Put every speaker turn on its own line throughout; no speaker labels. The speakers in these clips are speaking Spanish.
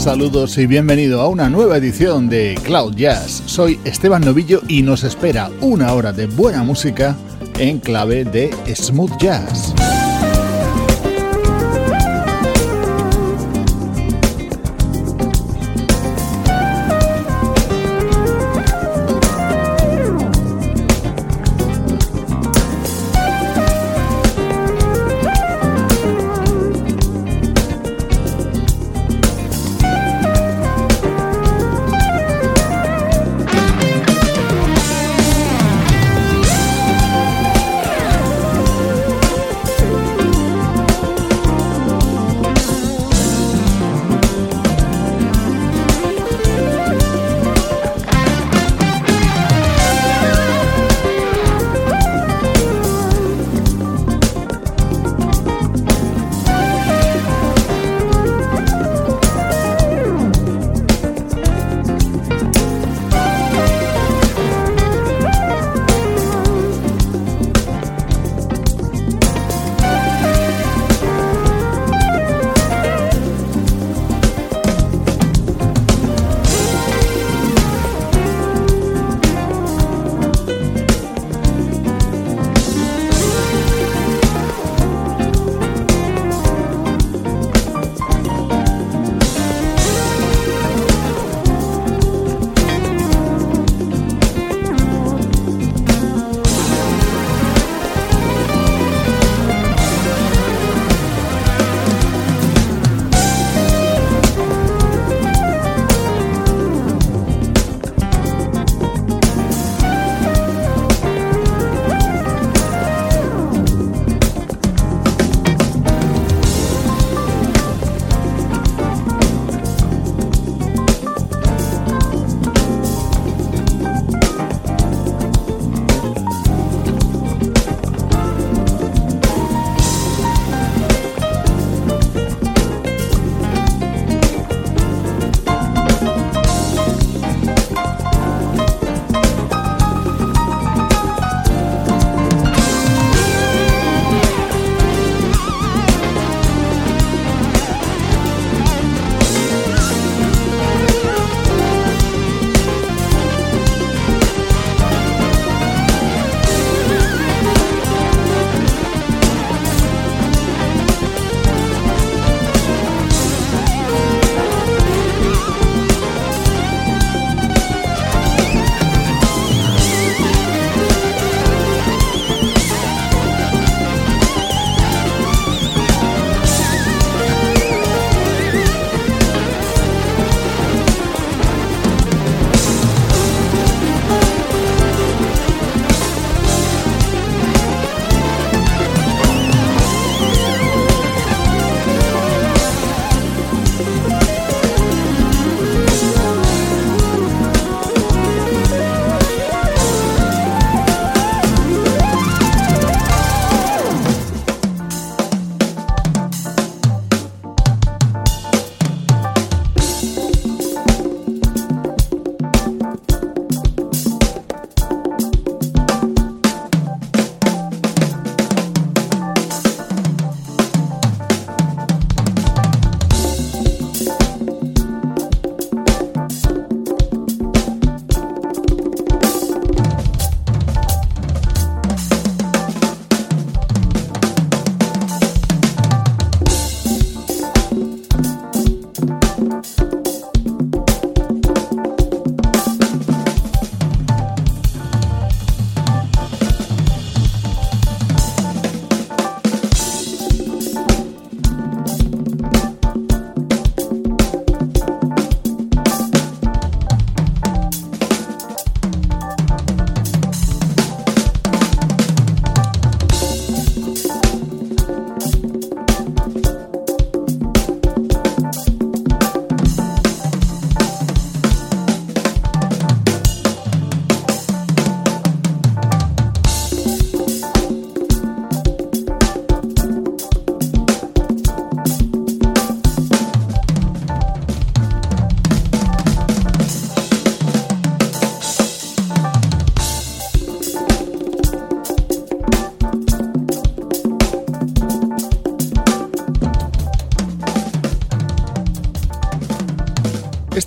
Saludos y bienvenido a una nueva edición de Cloud Jazz. Soy Esteban Novillo y nos espera una hora de buena música en clave de smooth jazz.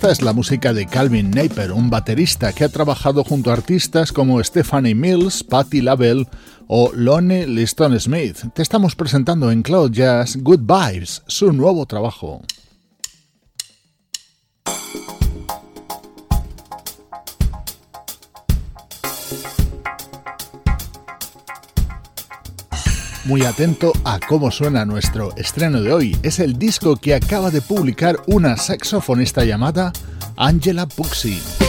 Esta es la música de Calvin Naper, un baterista que ha trabajado junto a artistas como Stephanie Mills, Patti LaBelle o Lonnie Liston Smith. Te estamos presentando en Cloud Jazz Good Vibes, su nuevo trabajo. Muy atento a cómo suena nuestro estreno de hoy. Es el disco que acaba de publicar una saxofonista llamada Angela Puxi.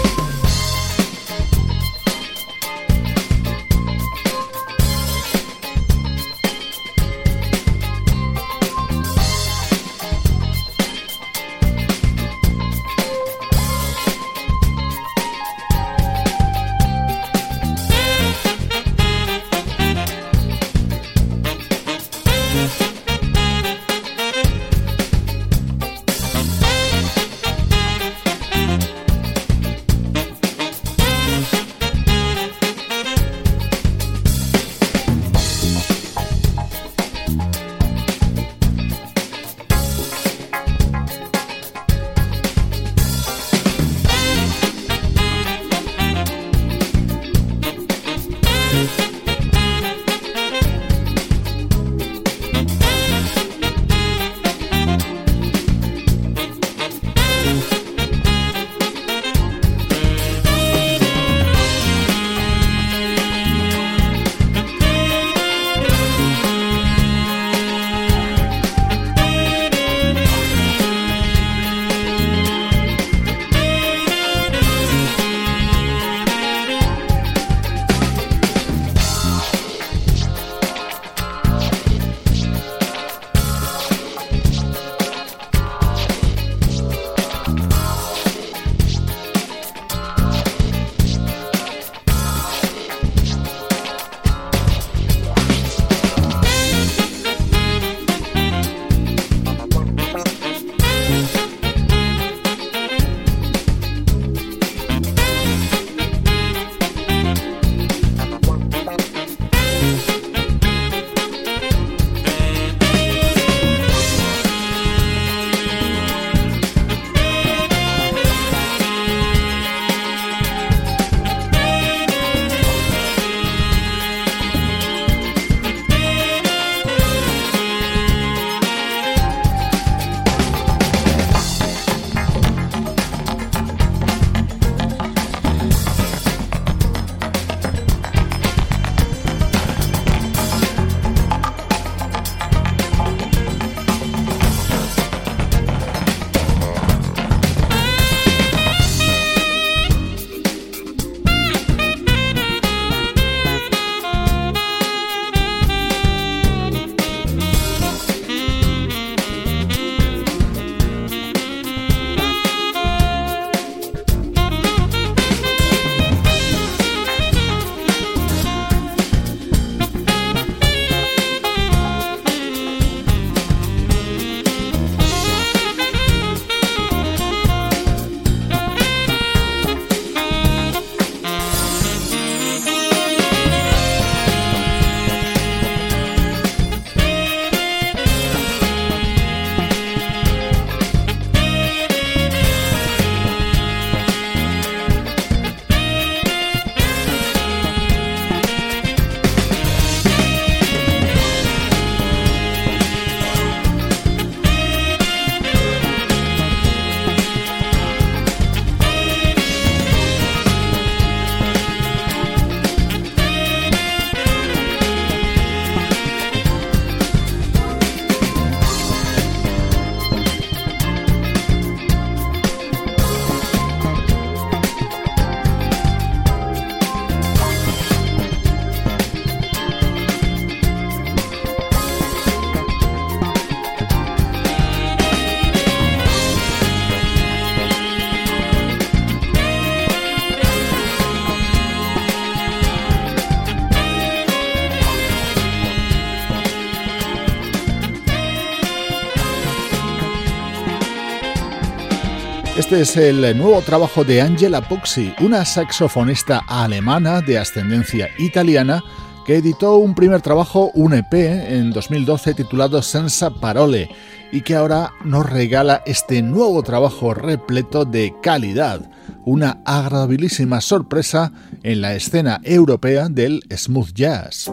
Este es el nuevo trabajo de Angela Puxi, una saxofonista alemana de ascendencia italiana que editó un primer trabajo, un EP, en 2012 titulado Senza Parole, y que ahora nos regala este nuevo trabajo repleto de calidad, una agradabilísima sorpresa en la escena europea del smooth jazz.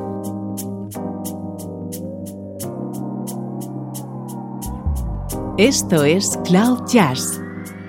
Esto es Cloud Jazz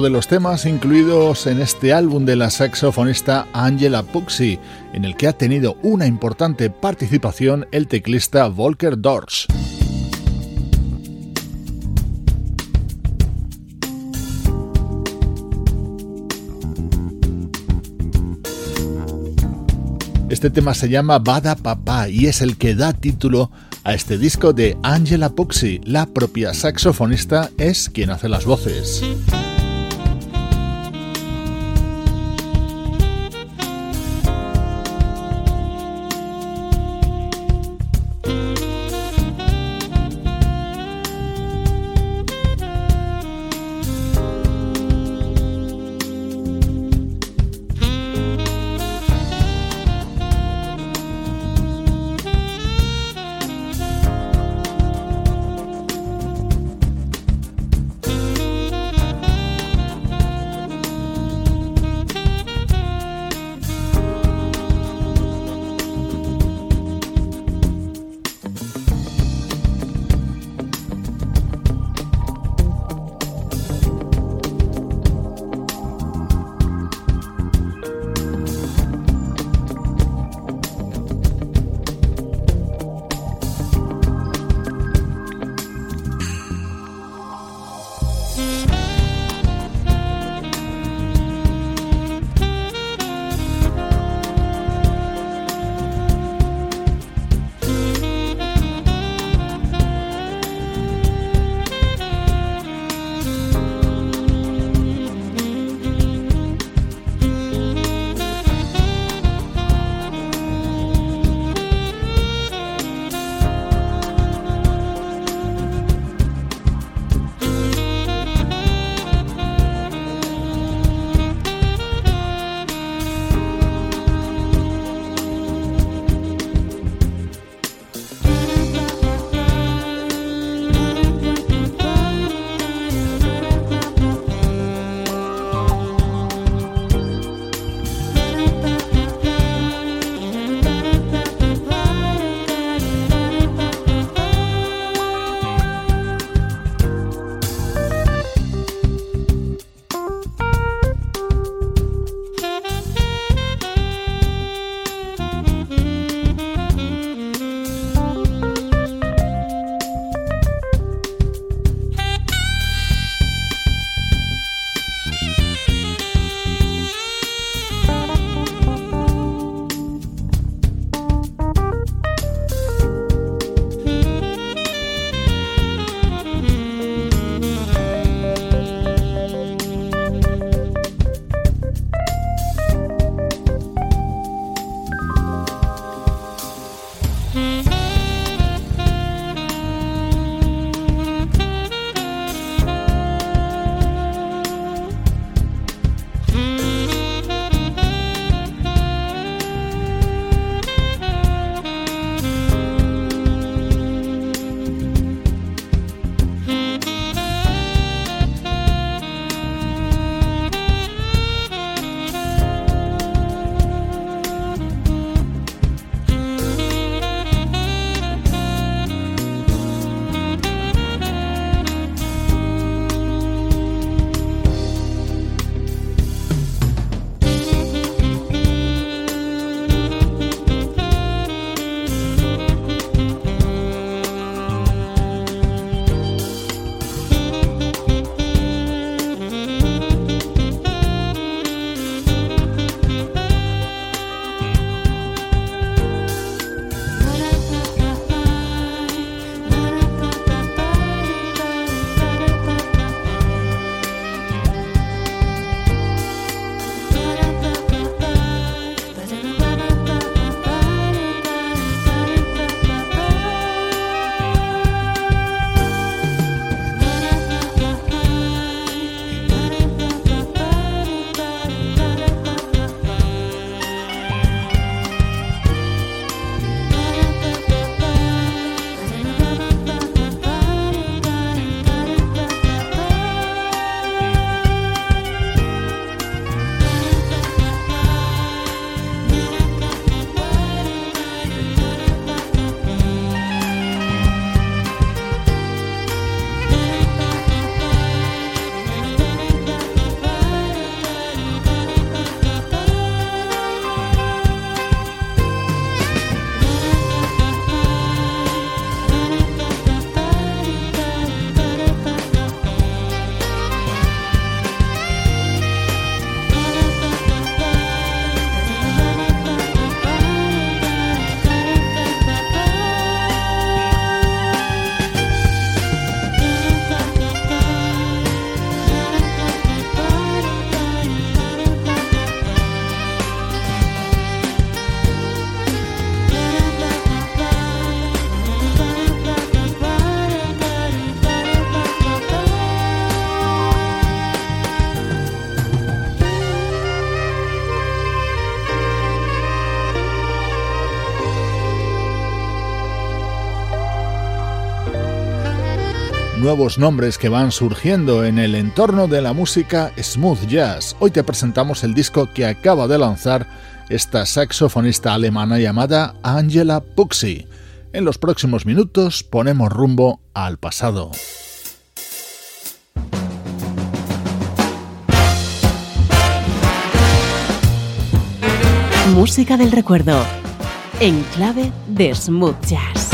De los temas incluidos en este álbum de la saxofonista Angela Puxi, en el que ha tenido una importante participación el teclista Volker Dorsch. Este tema se llama Bada Papá y es el que da título a este disco de Angela Puxi. La propia saxofonista es quien hace las voces.
Nuevos nombres que van surgiendo en el entorno de la música smooth jazz. Hoy te presentamos el disco que acaba de lanzar esta saxofonista alemana llamada Angela Puxi. En los próximos minutos ponemos rumbo al pasado.
Música del recuerdo en clave de smooth jazz.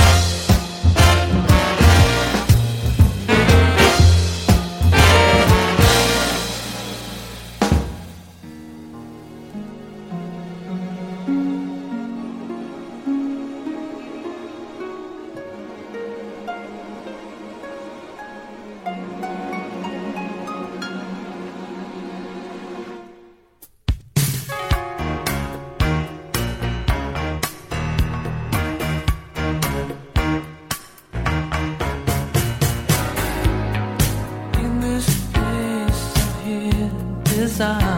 Un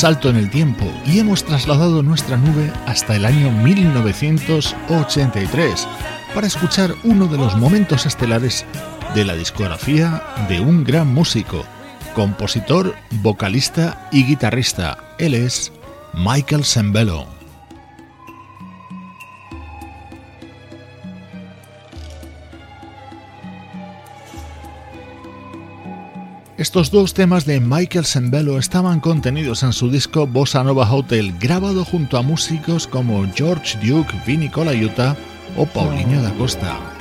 salto en el tiempo y hemos trasladado nuestra nube hasta el año 1983 para escuchar uno de los momentos estelares de la discografía de un gran músico, compositor, vocalista y guitarrista. Él es Michael Sembello. Estos dos temas de Michael Sembello estaban contenidos en su disco Bossa Nova Hotel, grabado junto a músicos como George Duke, Vinny Colaiuta o Paulinho da Costa.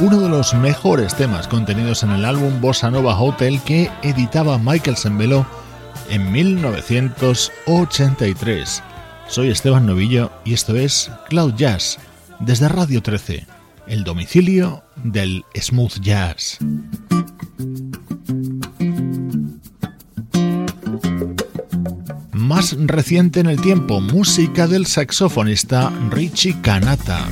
Uno de los mejores temas contenidos en el álbum Bossa Nova Hotel que editaba Michael Sembello en 1983. Soy Esteban Novillo y esto es Cloud Jazz desde Radio 13, el domicilio del smooth jazz. Más reciente en el tiempo, música del saxofonista Richie Kanata.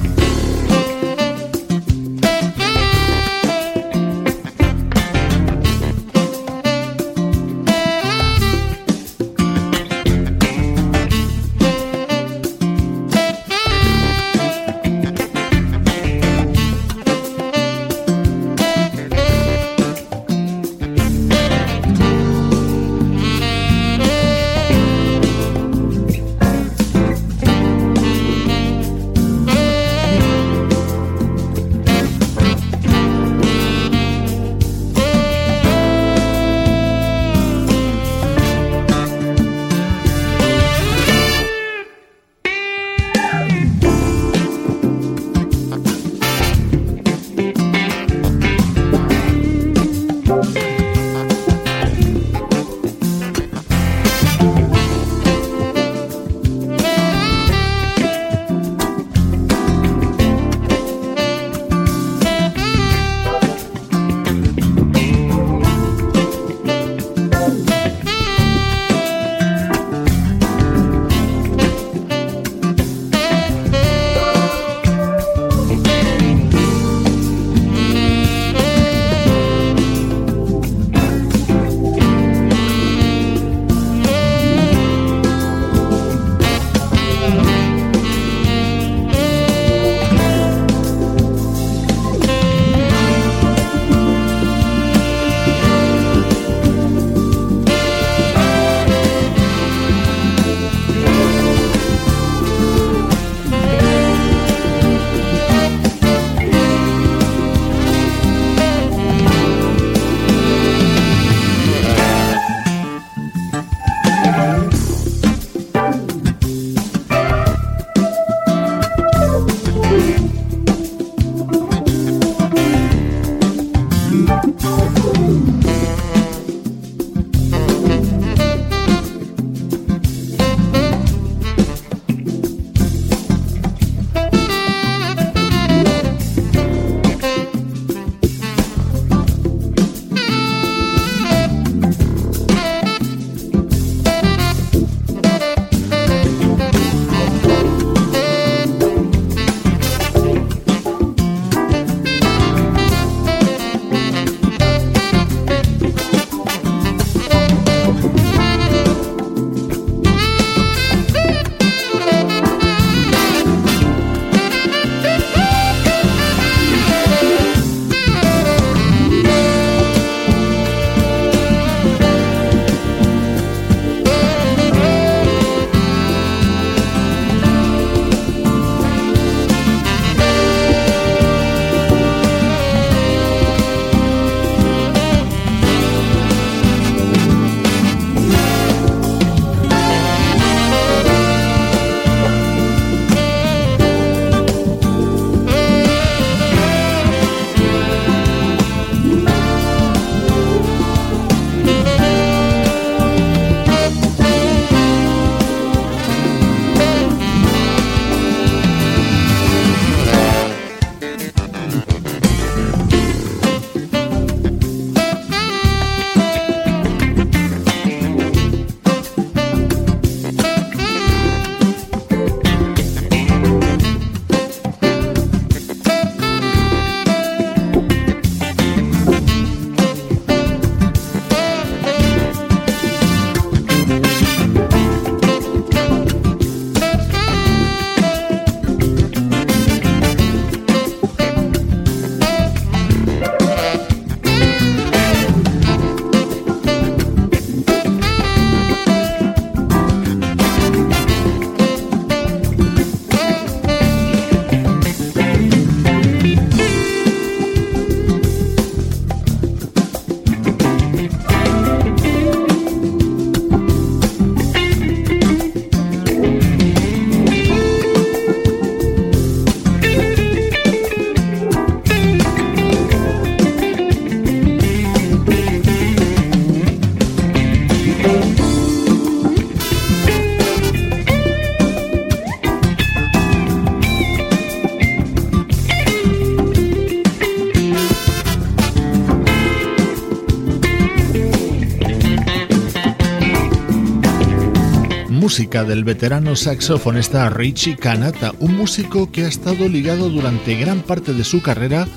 Música del veterano saxofonista Richie Kanata, un músico que ha estado ligado durante gran parte de su carrera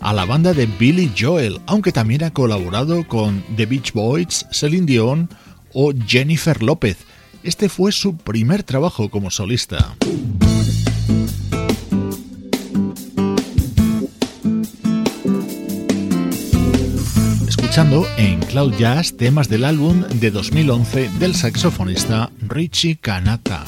a la banda de Billy Joel, aunque también ha colaborado con The Beach Boys, Celine Dion o Jennifer López. Este fue su primer trabajo como solista. Escuchando en Cloud Jazz temas del álbum de 2011 del saxofonista Richie Kanata.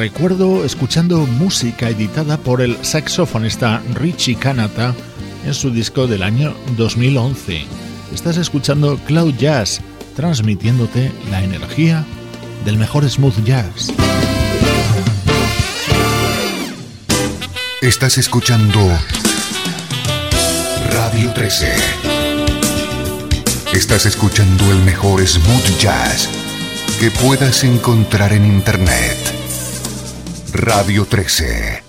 Recuerdo escuchando música editada por el saxofonista Richie Kanata en su disco del año 2011. Estás escuchando Cloud Jazz, transmitiéndote la energía del mejor smooth jazz.
Estás escuchando Radio 13. Estás escuchando el mejor smooth jazz que puedas encontrar en Internet. Radio 13.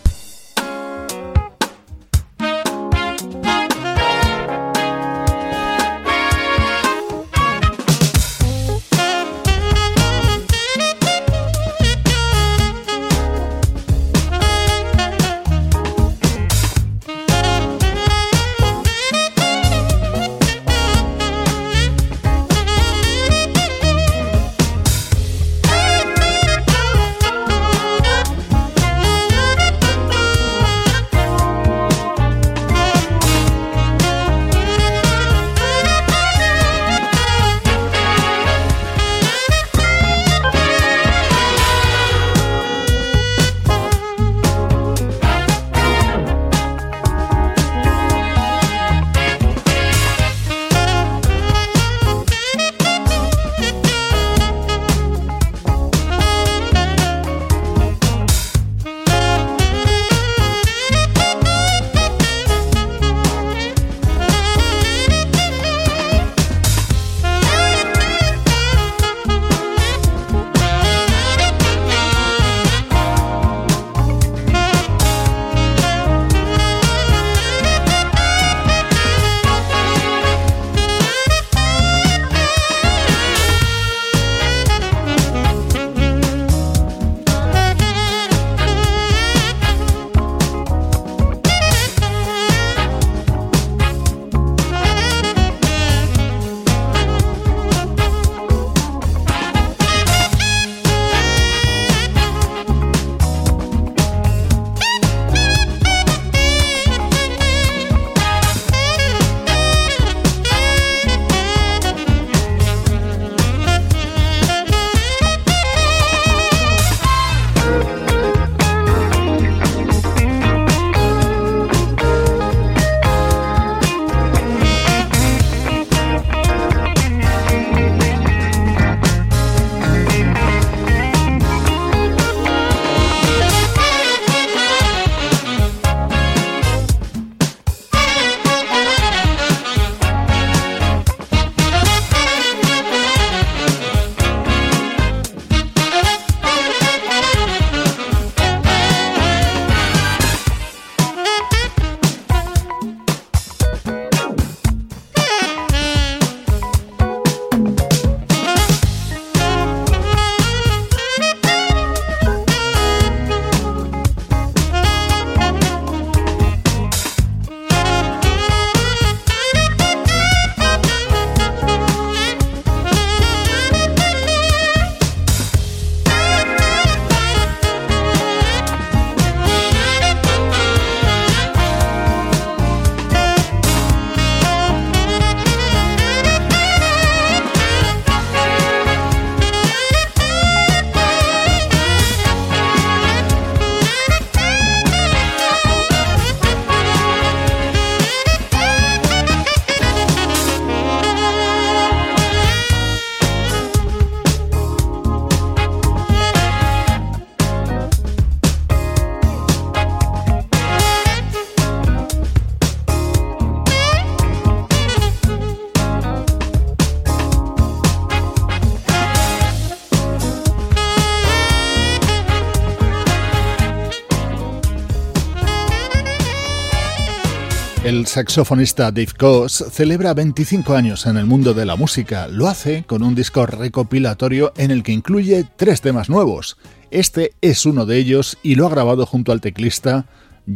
Saxofonista Dave Coase celebra 25 años en el mundo de la música. Lo hace con un disco recopilatorio en el que incluye tres temas nuevos. Este es uno de ellos y lo ha grabado junto al teclista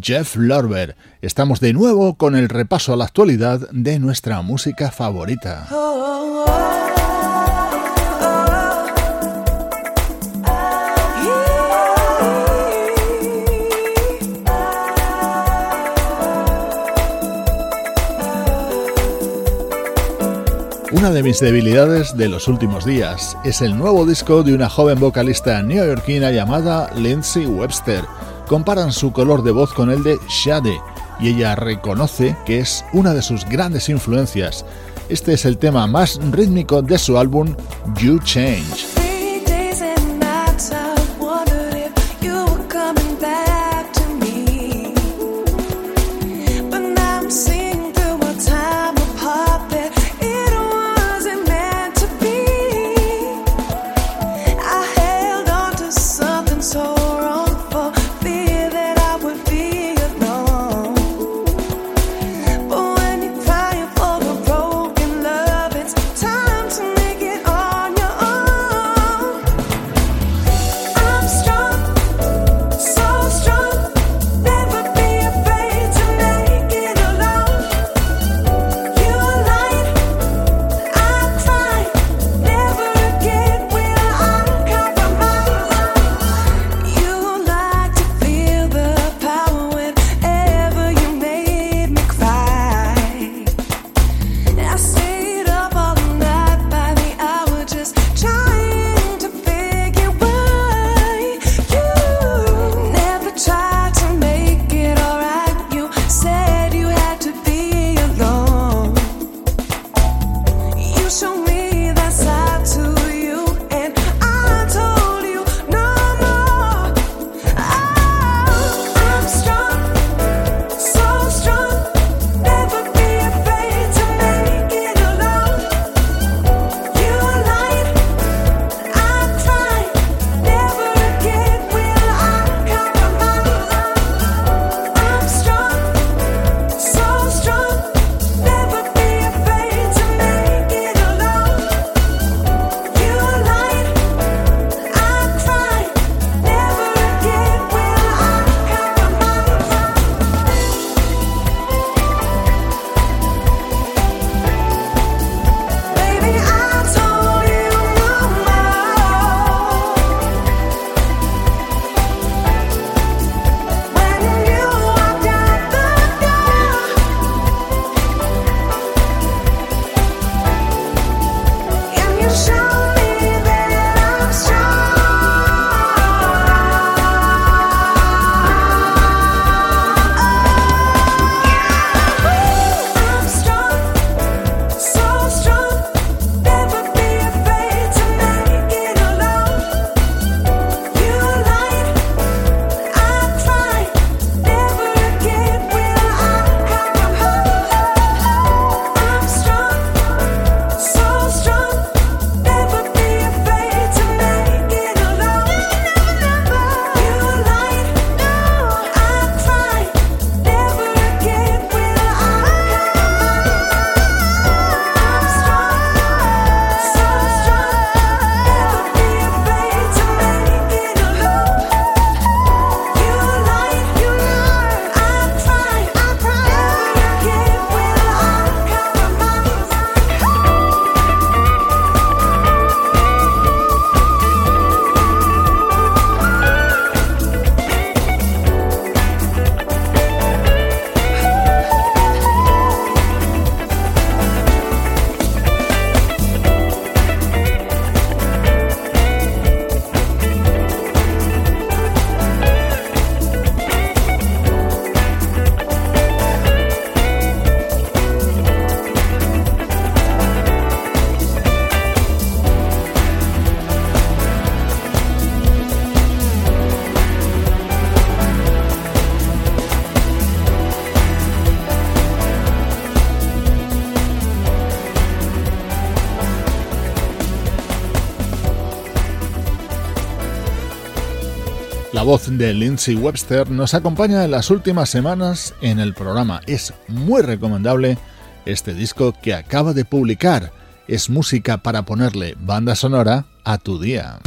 Jeff Lorber. Estamos de nuevo con el repaso a la actualidad de nuestra música favorita. Oh. Una de mis debilidades de los últimos días es el nuevo disco de una joven vocalista neoyorquina llamada Lindsay Webster. Comparan su color de voz con el de Shade y ella reconoce que es una de sus grandes influencias.
Este es el tema más rítmico de su álbum You Change. De Lindsay Webster nos acompaña en las últimas semanas en el programa. Es muy recomendable este disco que acaba de publicar. Es música para ponerle banda sonora a tu día.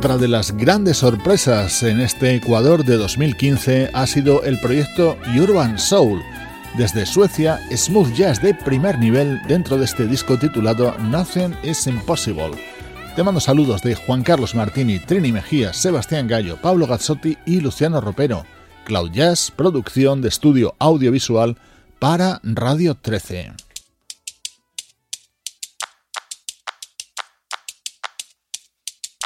Otra de las grandes sorpresas en este Ecuador de 2015 ha sido el proyecto Urban Soul. Desde Suecia, smooth jazz de primer nivel dentro de este disco titulado Nothing is Impossible. Te mando saludos de Juan Carlos Martini, Trini Mejía, Sebastián Gallo, Pablo Gazzotti y Luciano Ropero. Cloud Jazz, producción de estudio audiovisual para Radio 13.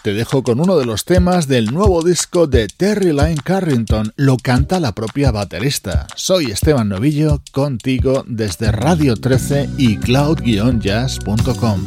Te dejo con uno de los temas del nuevo disco de Terry Lyne Carrington. Lo canta la propia baterista. Soy Esteban Novillo, contigo desde Radio 13 y cloud-jazz.com.